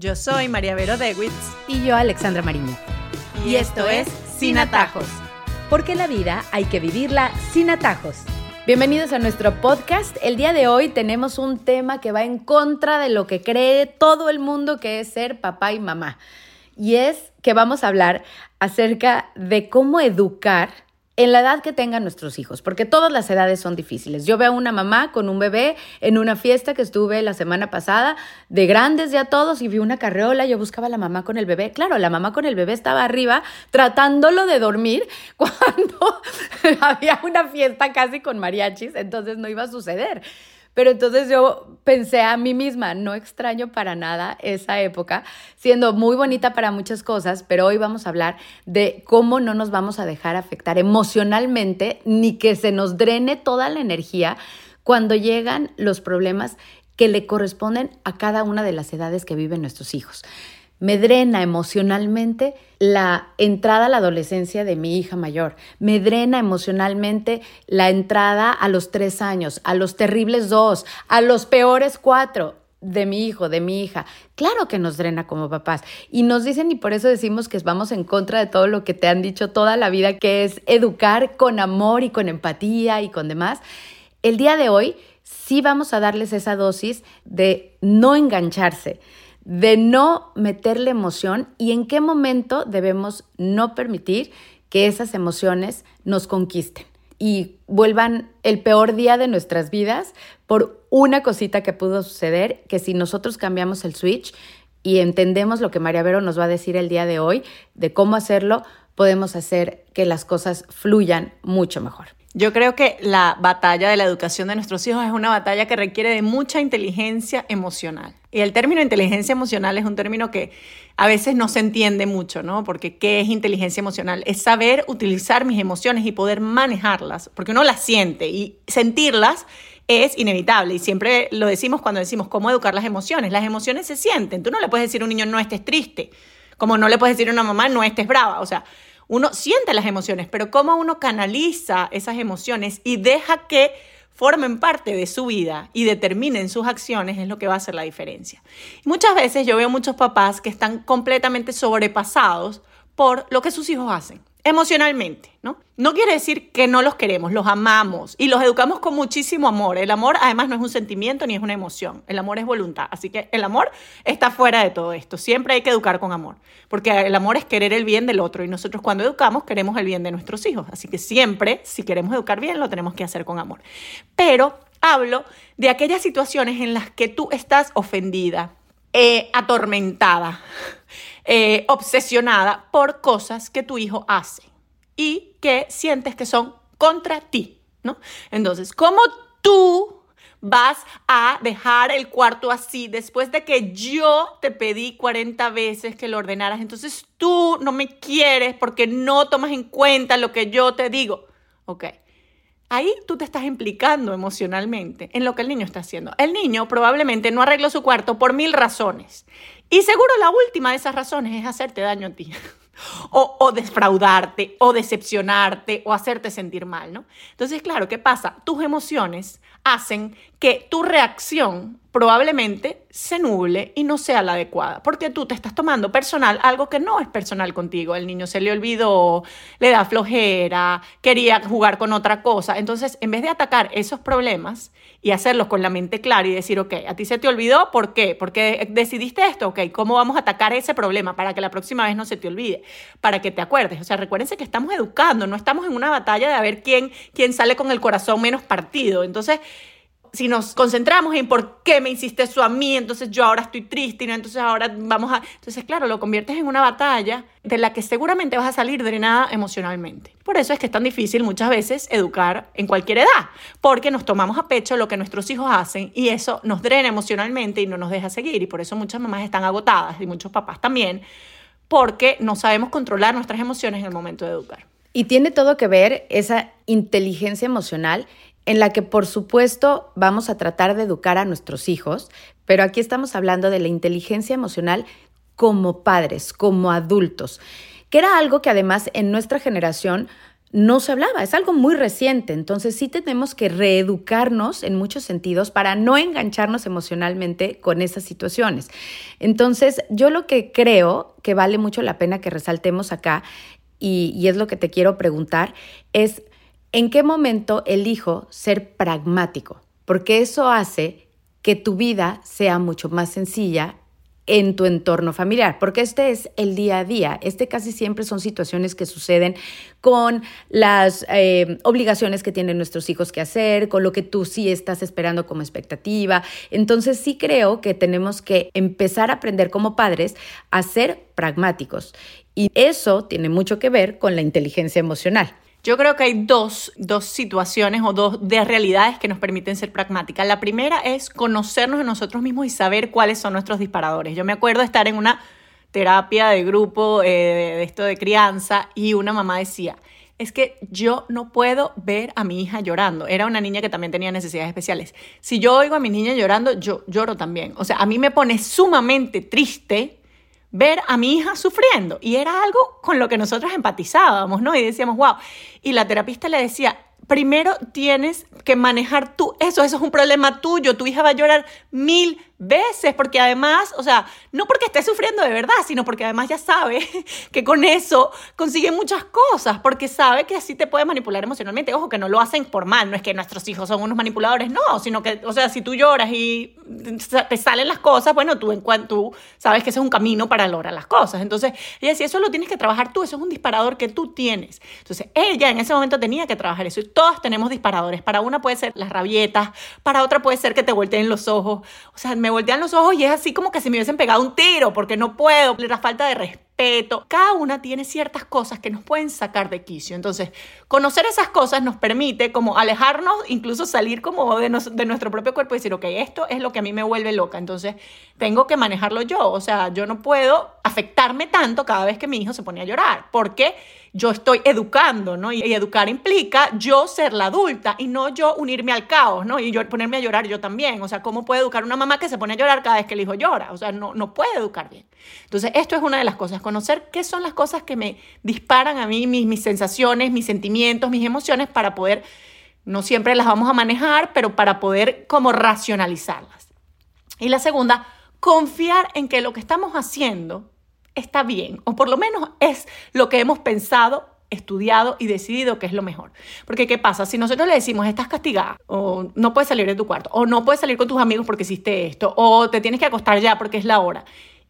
Yo soy María Vero Dewitz. Y yo, Alexandra Mariño. Y, esto es Sin Atajos. Porque la vida hay que vivirla sin atajos. Bienvenidos a nuestro podcast. El día de hoy tenemos un tema que va en contra de lo que cree todo el mundo que es ser papá y mamá. Y es que vamos a hablar acerca de cómo educar en la edad que tengan nuestros hijos, porque todas las edades son difíciles. Yo veo a una mamá con un bebé en una fiesta que estuve la semana pasada, de grandes ya todos, y vi una carreola, yo buscaba a la mamá con el bebé. Claro, la mamá con el bebé estaba arriba tratándolo de dormir cuando había una fiesta casi con mariachis, entonces no iba a suceder. Pero entonces yo pensé a mí misma, no extraño para nada esa época, siendo muy bonita para muchas cosas, pero hoy vamos a hablar de cómo no nos vamos a dejar afectar emocionalmente ni que se nos drene toda la energía cuando llegan los problemas que le corresponden a cada una de las edades que viven nuestros hijos me drena emocionalmente la entrada a la adolescencia de mi hija mayor, me drena emocionalmente la entrada a los tres años, a los terribles dos, a los peores cuatro de mi hijo, de mi hija. Claro que nos drena como papás. Y nos dicen, y por eso decimos que vamos en contra de todo lo que te han dicho toda la vida, que es educar con amor y con empatía y con demás. El día de hoy sí vamos a darles esa dosis de no engancharse de no meterle emoción y en qué momento debemos no permitir que esas emociones nos conquisten y vuelvan el peor día de nuestras vidas por una cosita que pudo suceder, que si nosotros cambiamos el switch y entendemos lo que María Vero nos va a decir el día de hoy, de cómo hacerlo, podemos hacer que las cosas fluyan mucho mejor. Yo creo que la batalla de la educación de nuestros hijos es una batalla que requiere de mucha inteligencia emocional. Y el término inteligencia emocional es un término que a veces no se entiende mucho, ¿no? Porque ¿qué es inteligencia emocional? Es saber utilizar mis emociones y poder manejarlas, porque uno las siente y sentirlas es inevitable y siempre lo decimos cuando decimos cómo educar las emociones. Las emociones se sienten. Tú no le puedes decir a un niño no estés triste, como no le puedes decir a una mamá no estés brava. O sea, uno siente las emociones, pero cómo uno canaliza esas emociones y deja que formen parte de su vida y determinen sus acciones es lo que va a hacer la diferencia. Y muchas veces yo veo muchos papás que están completamente sobrepasados por lo que sus hijos hacen emocionalmente, ¿no? No quiere decir que no los queremos, los amamos y los educamos con muchísimo amor. El amor además no es un sentimiento ni es una emoción, el amor es voluntad. Así que el amor está fuera de todo esto. Siempre hay que educar con amor, porque el amor es querer el bien del otro y nosotros cuando educamos queremos el bien de nuestros hijos. Así que siempre, si queremos educar bien, lo tenemos que hacer con amor. Pero hablo de aquellas situaciones en las que tú estás ofendida, eh, atormentada, eh, obsesionada por cosas que tu hijo hace y que sientes que son contra ti, ¿no? Entonces, ¿cómo tú vas a dejar el cuarto así después de que yo te pedí 40 veces que lo ordenaras? Entonces tú no me quieres porque no tomas en cuenta lo que yo te digo. Ok. Ahí tú te estás implicando emocionalmente en lo que el niño está haciendo. El niño probablemente no arregló su cuarto por mil razones. Y seguro la última de esas razones es hacerte daño a ti. O, o, defraudarte, o decepcionarte, o hacerte sentir mal, ¿no? Entonces, claro, ¿qué pasa? Tus emociones hacen que tu reacción probablemente se nuble y no sea la adecuada, porque tú te estás tomando personal algo que no es personal contigo. El niño se le olvidó, le da flojera, quería jugar con otra cosa. Entonces, en vez de atacar esos problemas y hacerlos con la mente clara y decir, ok, a ti se te olvidó, ¿por qué? Porque decidiste esto, ok, ¿cómo vamos a atacar ese problema para que la próxima vez no se te olvide? Para que te acuerdes. O sea, recuérdense que estamos educando, no estamos en una batalla de a ver quién, quién sale con el corazón menos partido. Entonces, si nos concentramos en por qué me hiciste eso a mí, entonces yo ahora estoy triste, ¿no? entonces ahora vamos a... Entonces, claro, lo conviertes en una batalla de la que seguramente vas a salir drenada emocionalmente. Por eso es que es tan difícil muchas veces educar en cualquier edad, porque nos tomamos a pecho lo que nuestros hijos hacen y eso nos drena emocionalmente y no nos deja seguir. Y por eso muchas mamás están agotadas y muchos papás también, porque no sabemos controlar nuestras emociones en el momento de educar. Y tiene todo que ver esa inteligencia emocional en la que por supuesto vamos a tratar de educar a nuestros hijos, pero aquí estamos hablando de la inteligencia emocional como padres, como adultos, que era algo que además en nuestra generación no se hablaba, es algo muy reciente, entonces sí tenemos que reeducarnos en muchos sentidos para no engancharnos emocionalmente con esas situaciones. Entonces yo lo que creo que vale mucho la pena que resaltemos acá, y, y es lo que te quiero preguntar, es en qué momento elijo ser pragmático, porque eso hace que tu vida sea mucho más sencilla en tu entorno familiar, porque este es el día a día. Este casi siempre son situaciones que suceden con las eh, obligaciones que tienen nuestros hijos que hacer, con lo que tú sí estás esperando como expectativa. Entonces sí creo que tenemos que empezar a aprender como padres a ser pragmáticos. Y eso tiene mucho que ver con la inteligencia emocional. Yo creo que hay dos, situaciones o dos de realidades que nos permiten ser pragmáticas. La primera es conocernos a nosotros mismos y saber cuáles son nuestros disparadores. Yo me acuerdo estar en una terapia de grupo eh, de esto de crianza y una mamá decía, es que yo no puedo ver a mi hija llorando. Era una niña que también tenía necesidades especiales. Si yo oigo a mi niña llorando, yo lloro también. O sea, a mí me pone sumamente triste ver a mi hija sufriendo. Y era algo con lo que nosotros empatizábamos, ¿no? Y decíamos, wow. Y la terapista le decía, primero tienes que manejar tú eso, eso es un problema tuyo, tu hija va a llorar mil veces, porque además, o sea, no porque esté sufriendo de verdad, sino porque además ya sabe que con eso consigue muchas cosas, porque sabe que así te puede manipular emocionalmente. Ojo, que no lo hacen por mal, no es que nuestros hijos son unos manipuladores, no, sino que, o sea, si tú lloras y te salen las cosas, bueno, tú en cuanto sabes que ese es un camino para lograr las cosas. Entonces, ella decía, eso lo tienes que trabajar tú, eso es un disparador que tú tienes. Entonces, ella en ese momento tenía que trabajar eso todos tenemos disparadores. Para una puede ser las rabietas, para otra puede ser que te volteen los ojos. O sea, me voltean los ojos y es así como que se me hubiesen pegado un tiro porque no puedo, la falta de respeto. Cada una tiene ciertas cosas que nos pueden sacar de quicio. Entonces, conocer esas cosas nos permite como alejarnos, incluso salir como de, nuestro propio cuerpo y decir, ok, esto es lo que a mí me vuelve loca. Entonces, tengo que manejarlo yo. O sea, yo no puedo afectarme tanto cada vez que mi hijo se pone a llorar. Porque yo estoy educando, ¿no? Y, educar implica yo ser la adulta y no yo unirme al caos, ¿no? Y yo ponerme a llorar yo también. O sea, ¿cómo puede educar una mamá que se pone a llorar cada vez que el hijo llora? O sea, no, no puede educar bien. Entonces, esto es una de las cosas, conocer qué son las cosas que me disparan a mí, mis, sensaciones, mis sentimientos, mis emociones, para poder, no siempre las vamos a manejar, pero para poder como racionalizarlas. Y la segunda, confiar en que lo que estamos haciendo está bien, o por lo menos es lo que hemos pensado estudiado y decidido que es lo mejor. Porque ¿qué pasa? Si nosotros le decimos, estás castigada, o no puedes salir de tu cuarto, o no puedes salir con tus amigos porque hiciste esto, o te tienes que acostar ya porque es la hora,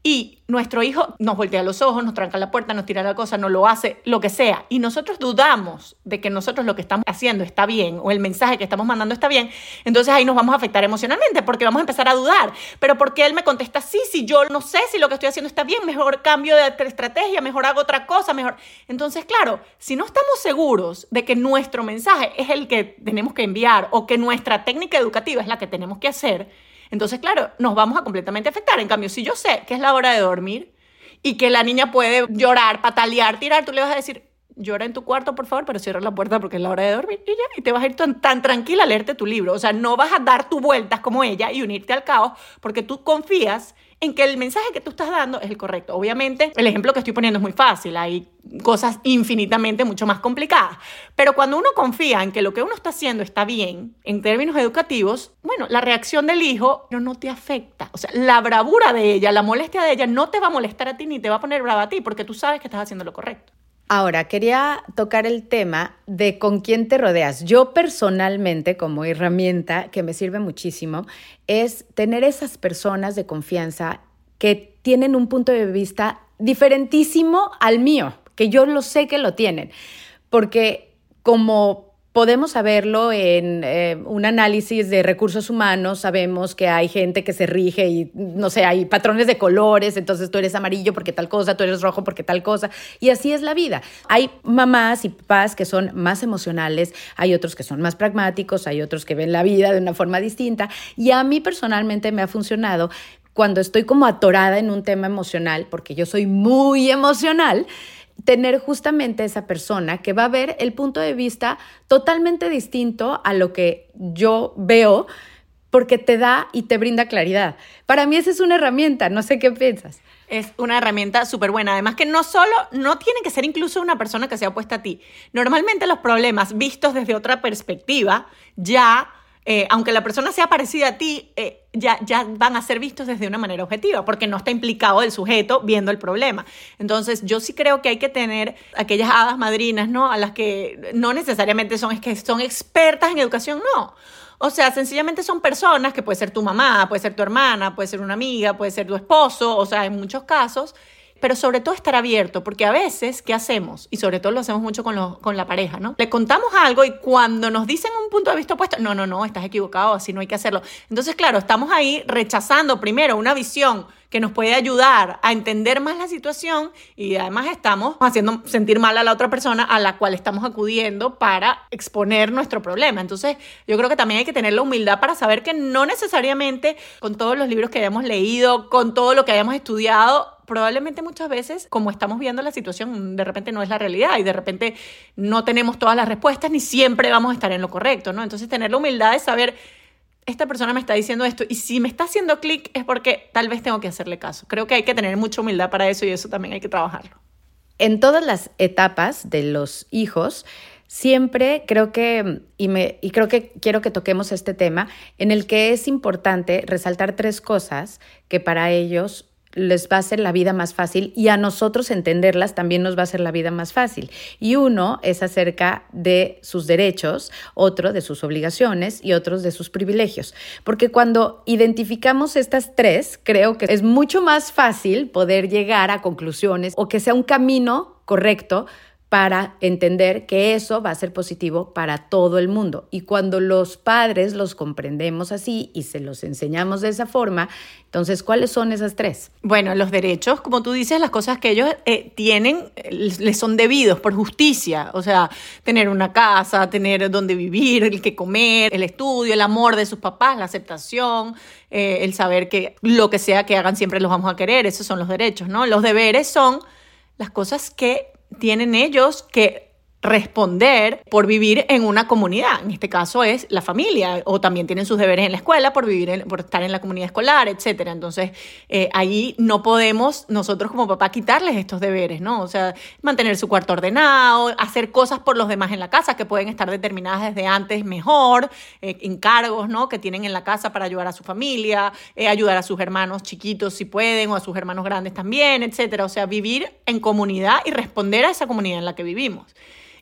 y nuestro hijo nos voltea los ojos, nos tranca la puerta, nos tira la cosa, no lo hace, lo que sea, y nosotros dudamos de que nosotros lo que estamos haciendo está bien o el mensaje que estamos mandando está bien, entonces ahí nos vamos a afectar emocionalmente porque vamos a empezar a dudar. Pero ¿por qué él me contesta sí si yo no sé si lo que estoy haciendo está bien? Mejor cambio de estrategia, mejor hago otra cosa, mejor. Entonces, claro, si no estamos seguros de que nuestro mensaje es el que tenemos que enviar o que nuestra técnica educativa es la que tenemos que hacer, entonces, claro, nos vamos a completamente afectar. En cambio, si yo sé que es la hora de dormir y que la niña puede llorar, patalear, tirar, tú le vas a decir, llora en tu cuarto, por favor, pero cierra la puerta porque es la hora de dormir y ya, y te vas a ir tan, tranquila a leerte tu libro. O sea, no vas a dar tus vueltas como ella y unirte al caos porque tú confías en que el mensaje que tú estás dando es el correcto. Obviamente, el ejemplo que estoy poniendo es muy fácil, hay cosas infinitamente mucho más complicadas, pero cuando uno confía en que lo que uno está haciendo está bien en términos educativos, bueno, la reacción del hijo no, no te afecta. O sea, la bravura de ella, la molestia de ella no te va a molestar a ti ni te va a poner brava a ti porque tú sabes que estás haciendo lo correcto. Ahora, quería tocar el tema de con quién te rodeas. Yo personalmente, como herramienta que me sirve muchísimo, es tener esas personas de confianza que tienen un punto de vista diferentísimo al mío, que yo lo sé que lo tienen. Porque como podemos saberlo en eh, un análisis de recursos humanos, sabemos que hay gente que se rige y, no sé, hay patrones de colores, entonces tú eres amarillo porque tal cosa, tú eres rojo porque tal cosa, y así es la vida. Hay mamás y papás que son más emocionales, hay otros que son más pragmáticos, hay otros que ven la vida de una forma distinta, y a mí personalmente me ha funcionado cuando estoy como atorada en un tema emocional, porque yo soy muy emocional, tener justamente esa persona que va a ver el punto de vista totalmente distinto a lo que yo veo, porque te da y te brinda claridad. Para mí esa es una herramienta, no sé qué piensas. Es una herramienta súper buena. Además que no solo, no tiene que ser incluso una persona que sea opuesta a ti. Normalmente los problemas vistos desde otra perspectiva ya eh, aunque la persona sea parecida a ti, eh, ya, ya van a ser vistos desde una manera objetiva, porque no está implicado el sujeto viendo el problema. Entonces, yo sí creo que hay que tener aquellas hadas madrinas, ¿no? A las que no necesariamente son, es que son expertas en educación, no. O sea, sencillamente son personas que puede ser tu mamá, puede ser tu hermana, puede ser una amiga, puede ser tu esposo, o sea, en muchos casos, pero sobre todo estar abierto, porque a veces, ¿qué hacemos? Y sobre todo lo hacemos mucho con, con la pareja, ¿no? Le contamos algo y cuando nos dicen un punto de vista opuesto, no, no, no, estás equivocado, así no hay que hacerlo. Entonces, claro, estamos ahí rechazando primero una visión que nos puede ayudar a entender más la situación y además estamos haciendo sentir mal a la otra persona a la cual estamos acudiendo para exponer nuestro problema. Entonces, yo creo que también hay que tener la humildad para saber que no necesariamente con todos los libros que hayamos leído, con todo lo que hayamos estudiado, probablemente muchas veces, como estamos viendo la situación, de repente no es la realidad y de repente no tenemos todas las respuestas ni siempre vamos a estar en lo correcto, ¿no? Entonces, tener la humildad de saber esta persona me está diciendo esto y si me está haciendo clic es porque tal vez tengo que hacerle caso. Creo que hay que tener mucha humildad para eso y eso también hay que trabajarlo. En todas las etapas de los hijos, siempre creo que, y, me, y creo que quiero que toquemos este tema, en el que es importante resaltar tres cosas que para ellos les va a hacer la vida más fácil y a nosotros entenderlas también nos va a hacer la vida más fácil. Y uno es acerca de sus derechos, otro de sus obligaciones y otros de sus privilegios. Porque cuando identificamos estas tres, creo que es mucho más fácil poder llegar a conclusiones o que sea un camino correcto para entender que eso va a ser positivo para todo el mundo. Y cuando los padres los comprendemos así y se los enseñamos de esa forma, entonces, ¿cuáles son esas tres? Bueno, los derechos, como tú dices, las cosas que ellos eh, tienen, les son debidos por justicia. O sea, tener una casa, tener donde vivir, el que comer, el estudio, el amor de sus papás, la aceptación, eh, el saber que lo que sea que hagan siempre los vamos a querer. Esos son los derechos, ¿no? Los deberes son las cosas que tienen ellos que responder por vivir en una comunidad. En este caso es la familia, o también tienen sus deberes en la escuela por vivir, por estar en la comunidad escolar, etcétera. Entonces, eh, ahí no podemos nosotros como papá quitarles estos deberes, ¿no? O sea, mantener su cuarto ordenado, hacer cosas por los demás en la casa que pueden estar determinadas desde antes mejor, eh, encargos, ¿no? Que tienen en la casa para ayudar a su familia, eh, ayudar a sus hermanos chiquitos si pueden, o a sus hermanos grandes también, etcétera. O sea, vivir en comunidad y responder a esa comunidad en la que vivimos.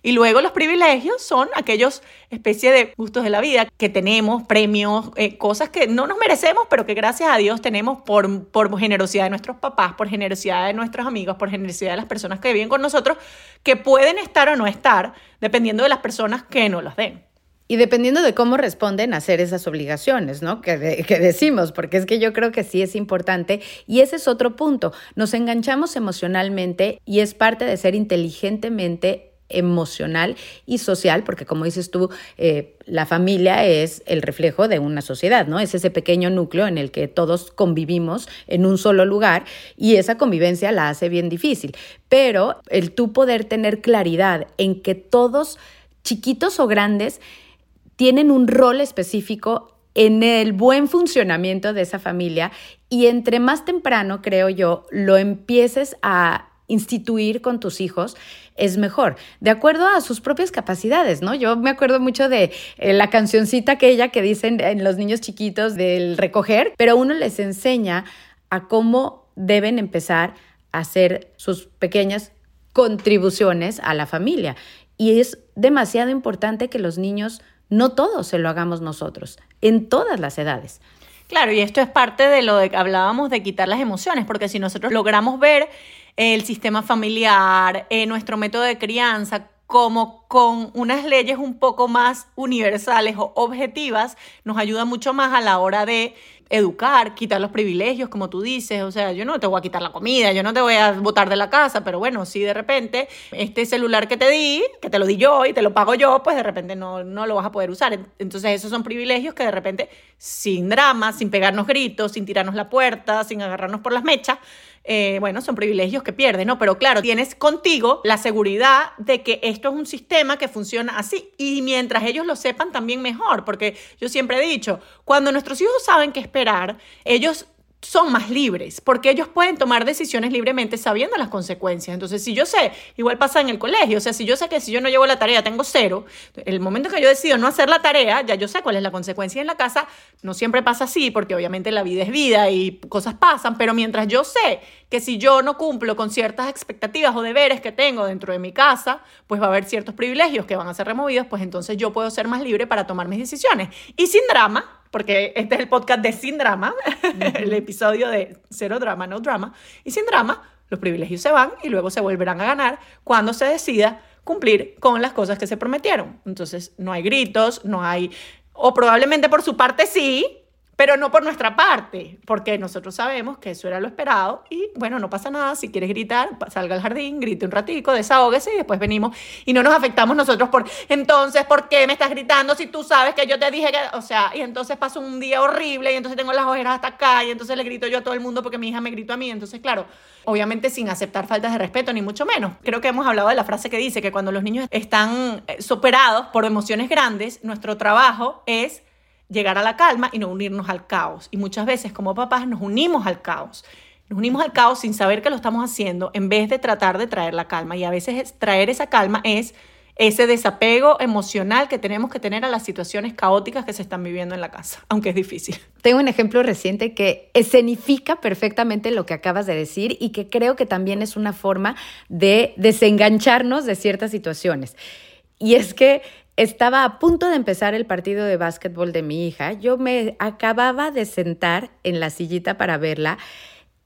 Y luego los privilegios son aquellos especie de gustos de la vida que tenemos, premios, eh, cosas que no nos merecemos, pero que gracias a Dios tenemos por, por generosidad de nuestros papás, por generosidad de nuestros amigos, por generosidad de las personas que viven con nosotros, que pueden estar o no estar, dependiendo de las personas que nos los den. Y dependiendo de cómo responden a hacer esas obligaciones, ¿no? Que, que, decimos, porque es que yo creo que sí es importante. Y ese es otro punto. Nos enganchamos emocionalmente y es parte de ser inteligentemente emocional y social, porque como dices tú, eh, la familia es el reflejo de una sociedad, ¿no? Es ese pequeño núcleo en el que todos convivimos en un solo lugar y esa convivencia la hace bien difícil. Pero el tú poder tener claridad en que todos, chiquitos o grandes, tienen un rol específico en el buen funcionamiento de esa familia y entre más temprano, creo yo, lo empieces a instituir con tus hijos es mejor, de acuerdo a sus propias capacidades, ¿no? Yo me acuerdo mucho de eh, la cancioncita aquella que dicen en los niños chiquitos del recoger, pero uno les enseña a cómo deben empezar a hacer sus pequeñas contribuciones a la familia. Y es demasiado importante que los niños, no todos se lo hagamos nosotros, en todas las edades. Claro, y esto es parte de lo que hablábamos de quitar las emociones, porque si nosotros logramos ver el sistema familiar, eh, nuestro método de crianza, como con unas leyes un poco más universales o objetivas, nos ayuda mucho más a la hora de educar, quitar los privilegios, como tú dices, o sea, yo no te voy a quitar la comida, yo no te voy a botar de la casa, pero bueno, si de repente este celular que te di, que te lo di yo y te lo pago yo, pues de repente no, no lo vas a poder usar. Entonces esos son privilegios que de repente, sin drama, sin pegarnos gritos, sin tirarnos la puerta, sin agarrarnos por las mechas, eh, bueno, son privilegios que pierdes, ¿no? Pero claro, tienes contigo la seguridad de que esto es un sistema que funciona así. Y mientras ellos lo sepan, también mejor, porque yo siempre he dicho, cuando nuestros hijos saben qué esperar, ellos son más libres, porque ellos pueden tomar decisiones libremente sabiendo las consecuencias. Entonces, si yo sé, igual pasa en el colegio, o sea, si yo sé que si yo no llevo la tarea tengo cero, el momento que yo decido no hacer la tarea, ya yo sé cuál es la consecuencia en la casa, no siempre pasa así, porque obviamente la vida es vida y cosas pasan, pero mientras yo sé que si yo no cumplo con ciertas expectativas o deberes que tengo dentro de mi casa, pues va a haber ciertos privilegios que van a ser removidos, pues entonces yo puedo ser más libre para tomar mis decisiones. Y sin drama, porque este es el podcast de Sin Drama, el episodio de Cero Drama, No Drama. Y sin drama, los privilegios se van y luego se volverán a ganar cuando se decida cumplir con las cosas que se prometieron. Entonces, no hay gritos, no hay, o probablemente por su parte sí, pero no por nuestra parte, porque nosotros sabemos que eso era lo esperado y bueno, no pasa nada, si quieres gritar, salga al jardín, grite un ratico, desahógese y después venimos y no nos afectamos nosotros por, entonces, ¿por qué me estás gritando si tú sabes que yo te dije que, o sea, y entonces paso un día horrible y entonces tengo las ojeras hasta acá y entonces le grito yo a todo el mundo porque mi hija me gritó a mí, entonces claro, obviamente sin aceptar faltas de respeto ni mucho menos. Creo que hemos hablado de la frase que dice que cuando los niños están eh, superados por emociones grandes, nuestro trabajo es llegar a la calma y no unirnos al caos. Y muchas veces como papás nos unimos al caos. Nos unimos al caos sin saber que lo estamos haciendo en vez de tratar de traer la calma. Y a veces traer esa calma es ese desapego emocional que tenemos que tener a las situaciones caóticas que se están viviendo en la casa, aunque es difícil. Tengo un ejemplo reciente que escenifica perfectamente lo que acabas de decir y que creo que también es una forma de desengancharnos de ciertas situaciones. Y es que estaba a punto de empezar el partido de básquetbol de mi hija. Yo me acababa de sentar en la sillita para verla.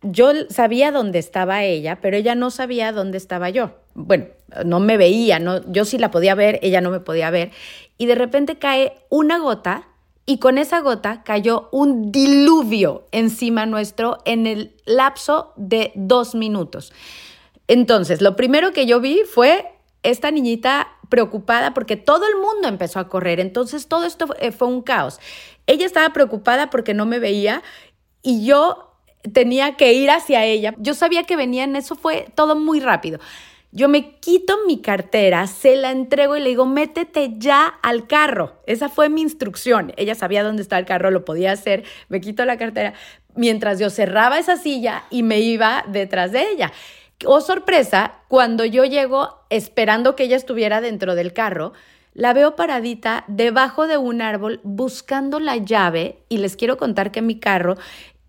Yo sabía dónde estaba ella, pero ella no sabía dónde estaba yo. Bueno, no me veía, no, yo sí la podía ver, ella no me podía ver. Y de repente cae una gota y con esa gota cayó un diluvio encima nuestro en el lapso de dos minutos. Entonces, lo primero que yo vi fue esta niñita preocupada porque todo el mundo empezó a correr, entonces todo esto eh, fue un caos. Ella estaba preocupada porque no me veía y yo tenía que ir hacia ella. Yo sabía que venían, eso fue todo muy rápido. Yo me quito mi cartera, se la entrego y le digo, métete ya al carro. Esa fue mi instrucción. Ella sabía dónde estaba el carro, lo podía hacer. Me quito la cartera mientras yo cerraba esa silla y me iba detrás de ella. Oh, sorpresa, cuando yo llego esperando que ella estuviera dentro del carro, la veo paradita debajo de un árbol buscando la llave y les quiero contar que mi carro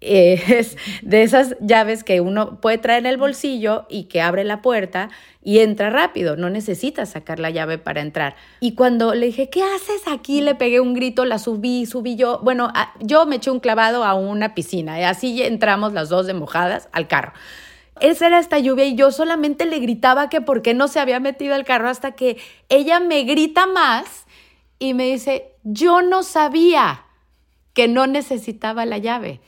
eh, es de esas llaves que uno puede traer en el bolsillo y que abre la puerta y entra rápido, no necesitas sacar la llave para entrar. Y cuando le dije, ¿qué haces aquí? Le pegué un grito, la subí, subí yo. Bueno, yo me eché un clavado a una piscina y así entramos las dos de mojadas al carro esa era esta lluvia y yo solamente le gritaba que por qué no se había metido al carro hasta que ella me grita más y me dice, yo no sabía que no necesitaba la llave.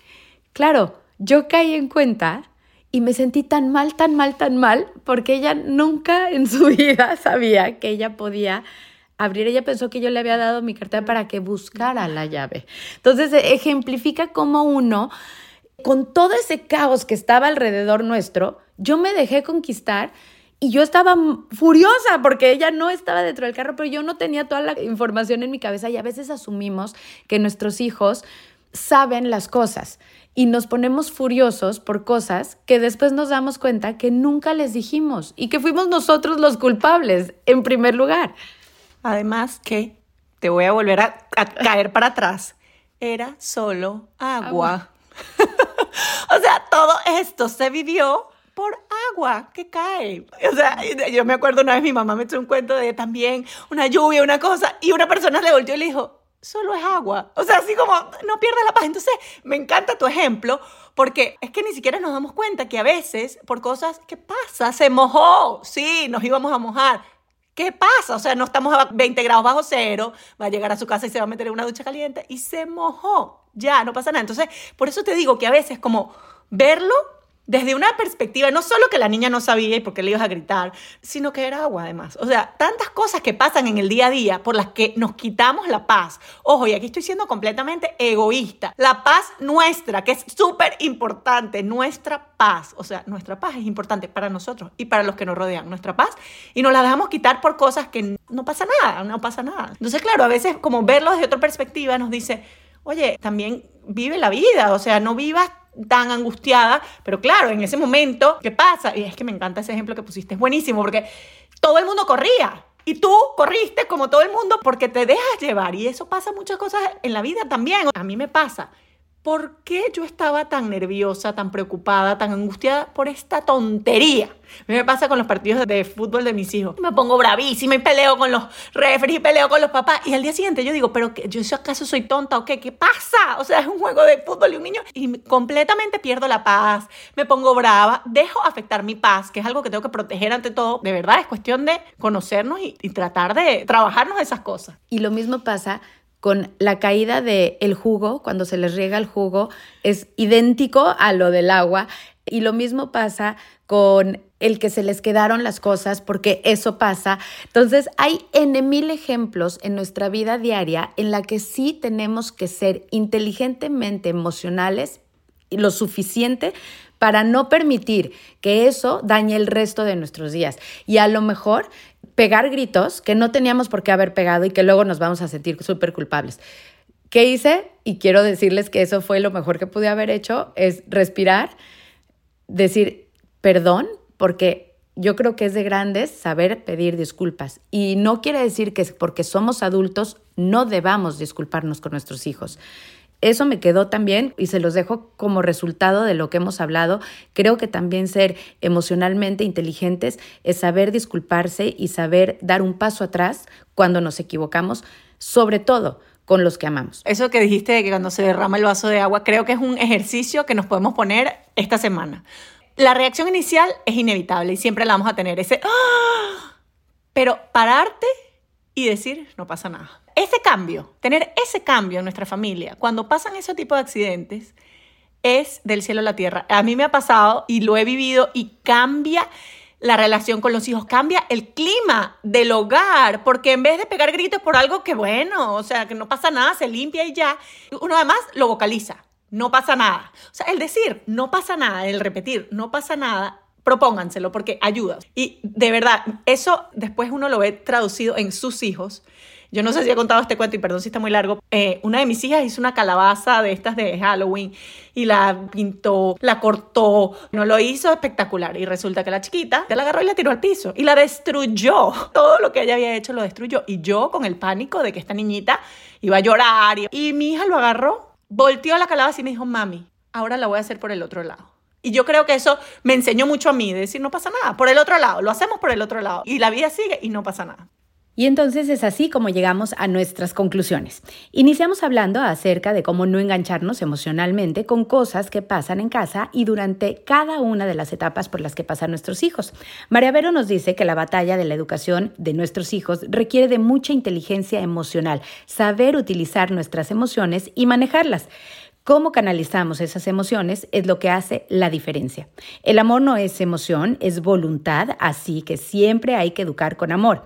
Claro, yo caí en cuenta y me sentí tan mal, tan mal, tan mal, porque ella nunca en su vida sabía que ella podía abrir. Ella pensó que yo le había dado mi cartera para que buscara la llave. Entonces, ejemplifica cómo uno con todo ese caos que estaba alrededor nuestro, yo me dejé conquistar y yo estaba furiosa porque ella no estaba dentro del carro, pero yo no tenía toda la información en mi cabeza y a veces asumimos que nuestros hijos saben las cosas y nos ponemos furiosos por cosas que después nos damos cuenta que nunca les dijimos y que fuimos nosotros los culpables en primer lugar. Además que, te voy a volver a, caer para atrás, era solo agua. O sea, todo esto se vivió por agua que cae. O sea, yo me acuerdo una vez mi mamá me echó un cuento de también una lluvia, una cosa, y una persona le volteó y le dijo, solo es agua. O sea, así como, no pierdas la paz. Entonces, me encanta tu ejemplo, porque es que ni siquiera nos damos cuenta que a veces, por cosas que pasa, se mojó. Sí, nos íbamos a mojar. ¿Qué pasa? O sea, no estamos a 20 grados bajo cero, va a llegar a su casa y se va a meter en una ducha caliente y se mojó. Ya, no pasa nada. Entonces, por eso te digo que a veces como verlo desde una perspectiva, no solo que la niña no sabía y por qué le ibas a gritar, sino que era agua además. O sea, tantas cosas que pasan en el día a día por las que nos quitamos la paz. Ojo, y aquí estoy siendo completamente egoísta. La paz nuestra, que es súper importante, nuestra paz. O sea, nuestra paz es importante para nosotros y para los que nos rodean, nuestra paz. Y nos la dejamos quitar por cosas que no pasa nada, no pasa nada. Entonces, claro, a veces como verlo desde otra perspectiva nos dice, oye, también vive la vida, o sea, no vivas tan angustiada, pero claro, en ese momento, ¿qué pasa? Y es que me encanta ese ejemplo que pusiste, es buenísimo, porque todo el mundo corría. Y tú corriste como todo el mundo porque te dejas llevar. Y eso pasa muchas cosas en la vida también. A mí me pasa. ¿Por qué yo estaba tan nerviosa, tan preocupada, tan angustiada por esta tontería? Me pasa con los partidos de fútbol de mis hijos. Me pongo bravísima y peleo con los referees peleo con los papás. Y al día siguiente yo digo, ¿pero yo acaso soy tonta o qué? ¿Qué pasa? O sea, es un juego de fútbol y un niño. Y completamente pierdo la paz, me pongo brava, dejo afectar mi paz, que es algo que tengo que proteger ante todo. De verdad, es cuestión de conocernos y, y tratar de trabajarnos esas cosas. Y lo mismo pasa con la caída del el jugo, cuando se les riega el jugo, es idéntico a lo del agua. Y lo mismo pasa con el que se les quedaron las cosas, porque eso pasa. Entonces, hay N mil ejemplos en nuestra vida diaria en la que sí tenemos que ser inteligentemente emocionales lo suficiente para no permitir que eso dañe el resto de nuestros días. Y a lo mejor pegar gritos que no teníamos por qué haber pegado y que luego nos vamos a sentir súper culpables. ¿Qué hice? Y quiero decirles que eso fue lo mejor que pude haber hecho, es respirar, decir perdón, porque yo creo que es de grandes saber pedir disculpas. Y no quiere decir que porque somos adultos no debamos disculparnos con nuestros hijos eso me quedó también y se los dejo como resultado de lo que hemos hablado. Creo que también ser emocionalmente inteligentes es saber disculparse y saber dar un paso atrás cuando nos equivocamos, sobre todo con los que amamos. Eso que dijiste de que cuando se derrama el vaso de agua, creo que es un ejercicio que nos podemos poner esta semana. La reacción inicial es inevitable y siempre la vamos a tener, ese... ¡Ah! Pero pararte y decir, no pasa nada ese cambio, tener ese cambio en nuestra familia, cuando pasan ese tipo de accidentes, es del cielo a la tierra. A mí me ha pasado y lo he vivido y cambia la relación con los hijos, cambia el clima del hogar, porque en vez de pegar gritos por algo que bueno, o sea, que no pasa nada, se limpia y ya, uno además lo vocaliza, no pasa nada. O sea, el decir no pasa nada, el repetir no pasa nada, propónganselo porque ayuda. Y de verdad, eso después uno lo ve traducido en sus hijos yo no sé si he contado este cuento y perdón si está muy largo. Eh, una de mis hijas hizo una calabaza de estas de Halloween y la pintó, la cortó, no lo hizo espectacular. Y resulta que la chiquita se la agarró y la tiró al piso y la destruyó. Todo lo que ella había hecho lo destruyó. Y yo con el pánico de que esta niñita iba a llorar. Y, mi hija lo agarró, volteó la calabaza y me dijo, mami, ahora la voy a hacer por el otro lado. Y yo creo que eso me enseñó mucho a mí, de decir, no pasa nada, por el otro lado, lo hacemos por el otro lado. Y la vida sigue y no pasa nada. Y entonces es así como llegamos a nuestras conclusiones. Iniciamos hablando acerca de cómo no engancharnos emocionalmente con cosas que pasan en casa y durante cada una de las etapas por las que pasan nuestros hijos. María Vero nos dice que la batalla de la educación de nuestros hijos requiere de mucha inteligencia emocional, saber utilizar nuestras emociones y manejarlas. Cómo canalizamos esas emociones es lo que hace la diferencia. El amor no es emoción, es voluntad, así que siempre hay que educar con amor.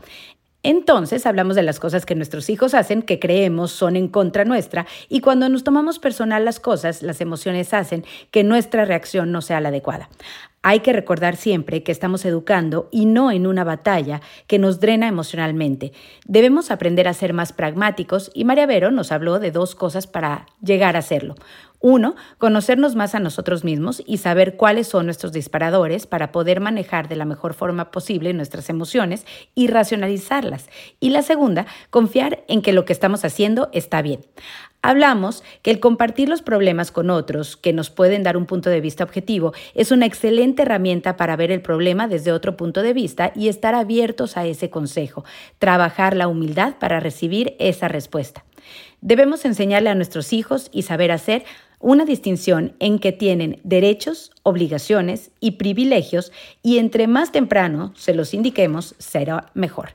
Entonces hablamos de las cosas que nuestros hijos hacen que creemos son en contra nuestra y cuando nos tomamos personal las cosas, las emociones hacen que nuestra reacción no sea la adecuada. Hay que recordar siempre que estamos educando y no en una batalla que nos drena emocionalmente. Debemos aprender a ser más pragmáticos y María Vero nos habló de dos cosas para llegar a hacerlo. Uno, conocernos más a nosotros mismos y saber cuáles son nuestros disparadores para poder manejar de la mejor forma posible nuestras emociones y racionalizarlas. Y la segunda, confiar en que lo que estamos haciendo está bien. Hablamos que el compartir los problemas con otros que nos pueden dar un punto de vista objetivo es una excelente herramienta para ver el problema desde otro punto de vista y estar abiertos a ese consejo, trabajar la humildad para recibir esa respuesta. Debemos enseñarle a nuestros hijos y saber hacer una distinción en que tienen derechos, obligaciones y privilegios y entre más temprano se los indiquemos será mejor.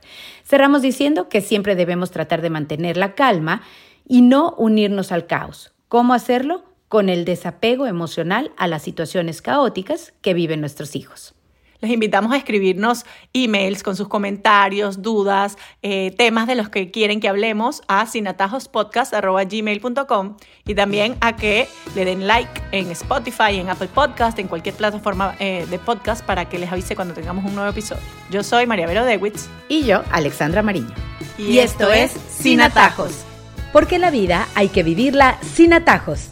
Cerramos diciendo que siempre debemos tratar de mantener la calma y no unirnos al caos. ¿Cómo hacerlo? con el desapego emocional a las situaciones caóticas que viven nuestros hijos. Les invitamos a escribirnos emails con sus comentarios, dudas, eh, temas de los que quieren que hablemos a sinatajospodcast.gmail.com y también a que le den like en Spotify, en Apple Podcast, en cualquier plataforma eh, de podcast para que les avise cuando tengamos un nuevo episodio. Yo soy María Vero Dewitz. Y yo, Alexandra Mariño. Y, esto es Sin Atajos. Porque la vida hay que vivirla sin atajos.